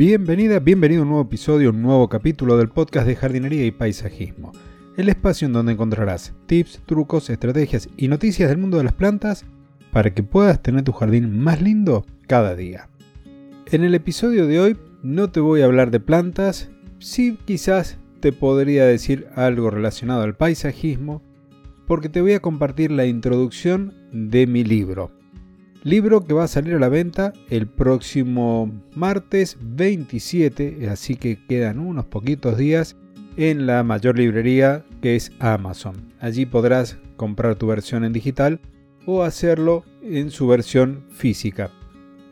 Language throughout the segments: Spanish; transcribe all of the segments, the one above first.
Bienvenida, bienvenido a un nuevo episodio, un nuevo capítulo del podcast de jardinería y paisajismo. El espacio en donde encontrarás tips, trucos, estrategias y noticias del mundo de las plantas para que puedas tener tu jardín más lindo cada día. En el episodio de hoy no te voy a hablar de plantas, sí quizás te podría decir algo relacionado al paisajismo, porque te voy a compartir la introducción de mi libro, Libro que va a salir a la venta el próximo martes 27, así que quedan unos poquitos días en la mayor librería que es Amazon. Allí podrás comprar tu versión en digital o hacerlo en su versión física.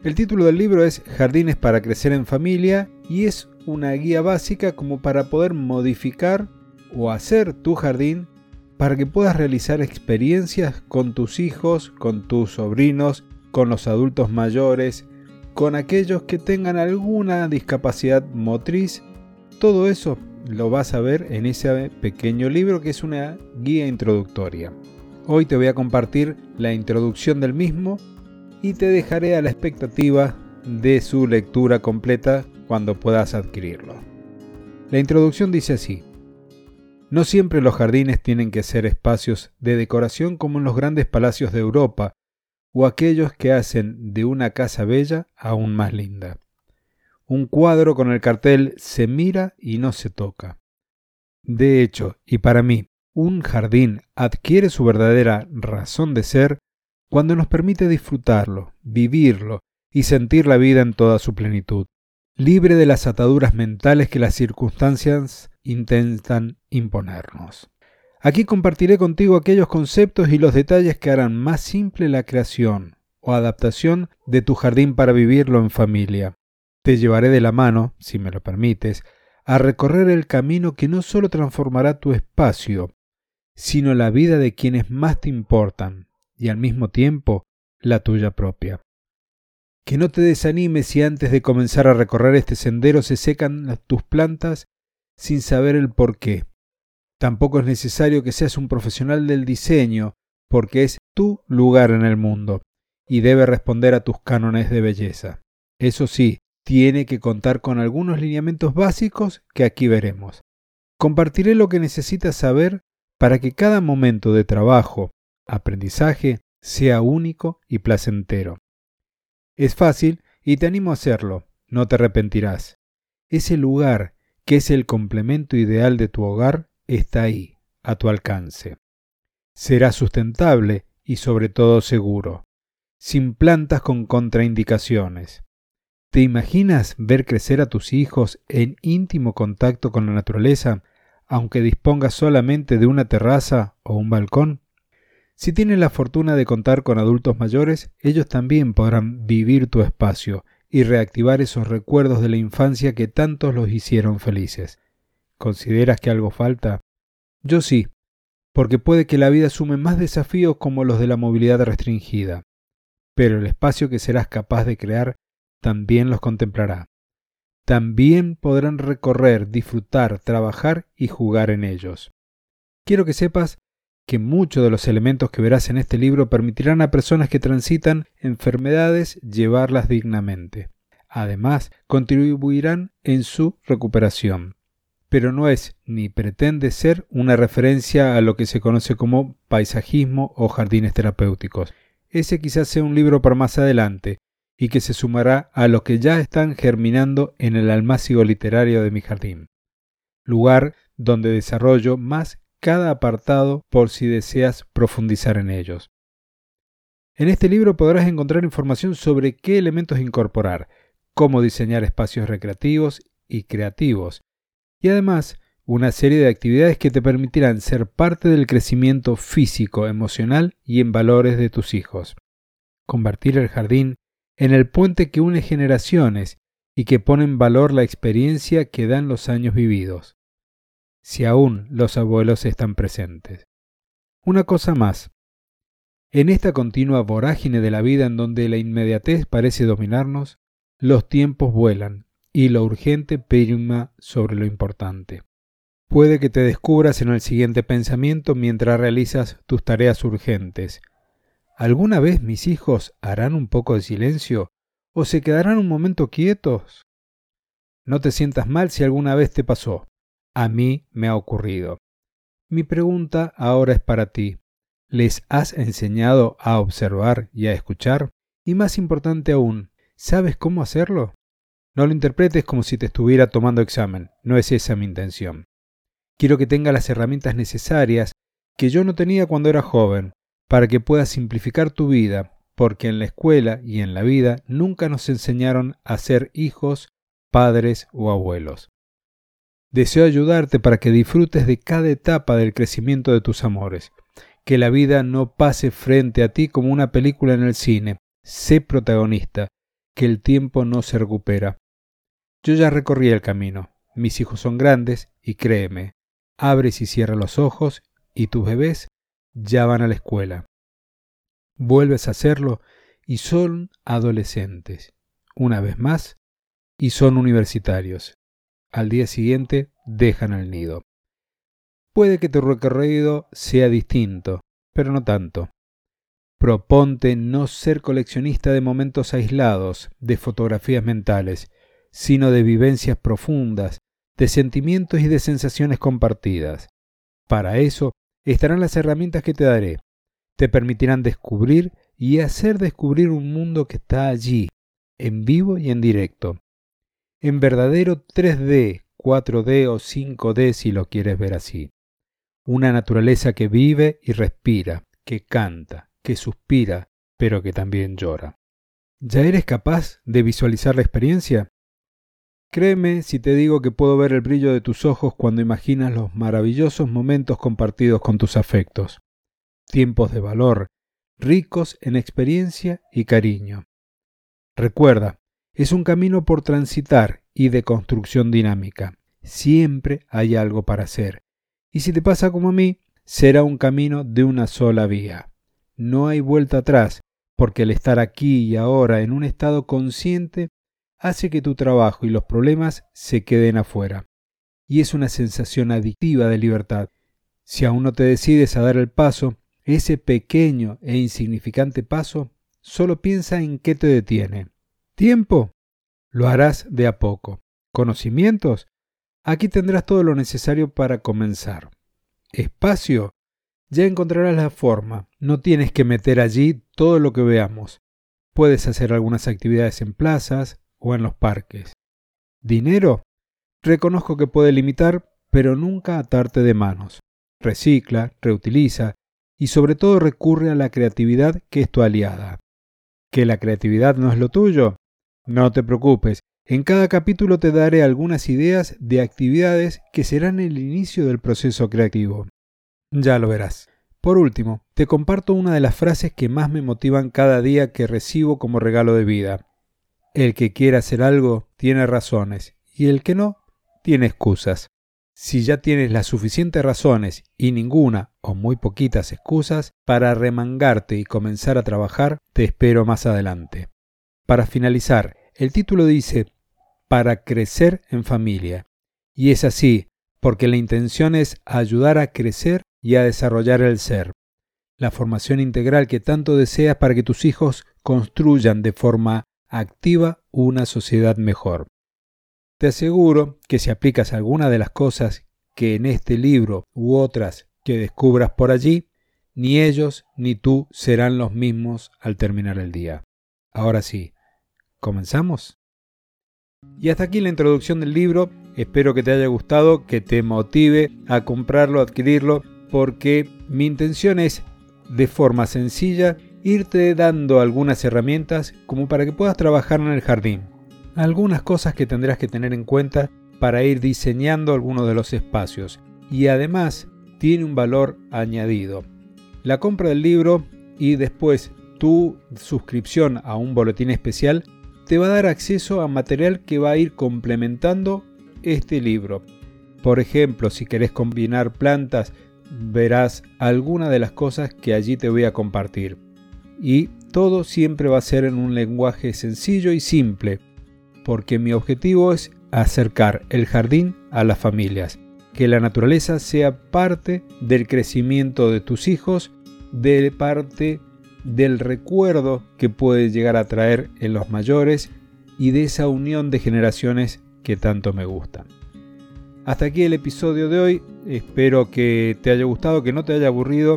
El título del libro es Jardines para crecer en familia y es una guía básica como para poder modificar o hacer tu jardín para que puedas realizar experiencias con tus hijos, con tus sobrinos con los adultos mayores, con aquellos que tengan alguna discapacidad motriz. Todo eso lo vas a ver en ese pequeño libro que es una guía introductoria. Hoy te voy a compartir la introducción del mismo y te dejaré a la expectativa de su lectura completa cuando puedas adquirirlo. La introducción dice así. No siempre los jardines tienen que ser espacios de decoración como en los grandes palacios de Europa, o aquellos que hacen de una casa bella aún más linda. Un cuadro con el cartel se mira y no se toca. De hecho, y para mí, un jardín adquiere su verdadera razón de ser cuando nos permite disfrutarlo, vivirlo y sentir la vida en toda su plenitud, libre de las ataduras mentales que las circunstancias intentan imponernos. Aquí compartiré contigo aquellos conceptos y los detalles que harán más simple la creación o adaptación de tu jardín para vivirlo en familia. Te llevaré de la mano, si me lo permites, a recorrer el camino que no solo transformará tu espacio, sino la vida de quienes más te importan y al mismo tiempo la tuya propia. Que no te desanimes si antes de comenzar a recorrer este sendero se secan tus plantas sin saber el por qué Tampoco es necesario que seas un profesional del diseño, porque es tu lugar en el mundo y debe responder a tus cánones de belleza. Eso sí, tiene que contar con algunos lineamientos básicos que aquí veremos. Compartiré lo que necesitas saber para que cada momento de trabajo, aprendizaje, sea único y placentero. Es fácil y te animo a hacerlo, no te arrepentirás. Ese lugar que es el complemento ideal de tu hogar está ahí, a tu alcance. Será sustentable y sobre todo seguro, sin plantas con contraindicaciones. ¿Te imaginas ver crecer a tus hijos en íntimo contacto con la naturaleza, aunque dispongas solamente de una terraza o un balcón? Si tienes la fortuna de contar con adultos mayores, ellos también podrán vivir tu espacio y reactivar esos recuerdos de la infancia que tantos los hicieron felices. ¿Consideras que algo falta? Yo sí, porque puede que la vida sume más desafíos como los de la movilidad restringida, pero el espacio que serás capaz de crear también los contemplará. También podrán recorrer, disfrutar, trabajar y jugar en ellos. Quiero que sepas que muchos de los elementos que verás en este libro permitirán a personas que transitan enfermedades llevarlas dignamente. Además, contribuirán en su recuperación pero no es ni pretende ser una referencia a lo que se conoce como paisajismo o jardines terapéuticos. Ese quizás sea un libro para más adelante y que se sumará a lo que ya están germinando en el almácigo literario de mi jardín, lugar donde desarrollo más cada apartado por si deseas profundizar en ellos. En este libro podrás encontrar información sobre qué elementos incorporar, cómo diseñar espacios recreativos y creativos, y además una serie de actividades que te permitirán ser parte del crecimiento físico, emocional y en valores de tus hijos. Convertir el jardín en el puente que une generaciones y que pone en valor la experiencia que dan los años vividos, si aún los abuelos están presentes. Una cosa más. En esta continua vorágine de la vida en donde la inmediatez parece dominarnos, los tiempos vuelan y lo urgente prima sobre lo importante. Puede que te descubras en el siguiente pensamiento mientras realizas tus tareas urgentes. ¿Alguna vez mis hijos harán un poco de silencio o se quedarán un momento quietos? No te sientas mal si alguna vez te pasó. A mí me ha ocurrido. Mi pregunta ahora es para ti. ¿Les has enseñado a observar y a escuchar? Y más importante aún, ¿sabes cómo hacerlo? No lo interpretes como si te estuviera tomando examen, no es esa mi intención. Quiero que tenga las herramientas necesarias que yo no tenía cuando era joven, para que puedas simplificar tu vida, porque en la escuela y en la vida nunca nos enseñaron a ser hijos, padres o abuelos. Deseo ayudarte para que disfrutes de cada etapa del crecimiento de tus amores, que la vida no pase frente a ti como una película en el cine, sé protagonista, que el tiempo no se recupera. Yo ya recorrí el camino, mis hijos son grandes y créeme, abres y cierras los ojos y tus bebés ya van a la escuela. Vuelves a hacerlo y son adolescentes. Una vez más, y son universitarios. Al día siguiente dejan el nido. Puede que tu recorrido sea distinto, pero no tanto. Proponte no ser coleccionista de momentos aislados, de fotografías mentales, sino de vivencias profundas, de sentimientos y de sensaciones compartidas. Para eso estarán las herramientas que te daré. Te permitirán descubrir y hacer descubrir un mundo que está allí, en vivo y en directo. En verdadero 3D, 4D o 5D si lo quieres ver así. Una naturaleza que vive y respira, que canta, que suspira, pero que también llora. ¿Ya eres capaz de visualizar la experiencia? Créeme si te digo que puedo ver el brillo de tus ojos cuando imaginas los maravillosos momentos compartidos con tus afectos, tiempos de valor, ricos en experiencia y cariño. Recuerda, es un camino por transitar y de construcción dinámica. Siempre hay algo para hacer. Y si te pasa como a mí, será un camino de una sola vía. No hay vuelta atrás, porque el estar aquí y ahora en un estado consciente hace que tu trabajo y los problemas se queden afuera. Y es una sensación adictiva de libertad. Si aún no te decides a dar el paso, ese pequeño e insignificante paso, solo piensa en qué te detiene. ¿Tiempo? Lo harás de a poco. ¿Conocimientos? Aquí tendrás todo lo necesario para comenzar. ¿Espacio? Ya encontrarás la forma. No tienes que meter allí todo lo que veamos. Puedes hacer algunas actividades en plazas, o en los parques. ¿Dinero? Reconozco que puede limitar, pero nunca atarte de manos. Recicla, reutiliza y sobre todo recurre a la creatividad que es tu aliada. ¿Que la creatividad no es lo tuyo? No te preocupes, en cada capítulo te daré algunas ideas de actividades que serán el inicio del proceso creativo. Ya lo verás. Por último, te comparto una de las frases que más me motivan cada día que recibo como regalo de vida. El que quiera hacer algo tiene razones y el que no tiene excusas. Si ya tienes las suficientes razones y ninguna o muy poquitas excusas para remangarte y comenzar a trabajar, te espero más adelante. Para finalizar, el título dice para crecer en familia. Y es así, porque la intención es ayudar a crecer y a desarrollar el ser. La formación integral que tanto deseas para que tus hijos construyan de forma activa una sociedad mejor. Te aseguro que si aplicas alguna de las cosas que en este libro u otras que descubras por allí, ni ellos ni tú serán los mismos al terminar el día. Ahora sí, ¿comenzamos? Y hasta aquí la introducción del libro. Espero que te haya gustado, que te motive a comprarlo, adquirirlo, porque mi intención es, de forma sencilla, irte dando algunas herramientas como para que puedas trabajar en el jardín. Algunas cosas que tendrás que tener en cuenta para ir diseñando algunos de los espacios. Y además tiene un valor añadido. La compra del libro y después tu suscripción a un boletín especial te va a dar acceso a material que va a ir complementando este libro. Por ejemplo, si querés combinar plantas, verás algunas de las cosas que allí te voy a compartir y todo siempre va a ser en un lenguaje sencillo y simple, porque mi objetivo es acercar el jardín a las familias, que la naturaleza sea parte del crecimiento de tus hijos, de parte del recuerdo que puede llegar a traer en los mayores y de esa unión de generaciones que tanto me gustan. Hasta aquí el episodio de hoy, espero que te haya gustado, que no te haya aburrido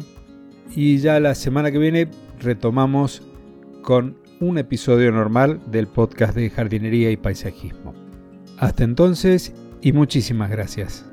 y ya la semana que viene retomamos con un episodio normal del podcast de jardinería y paisajismo. Hasta entonces y muchísimas gracias.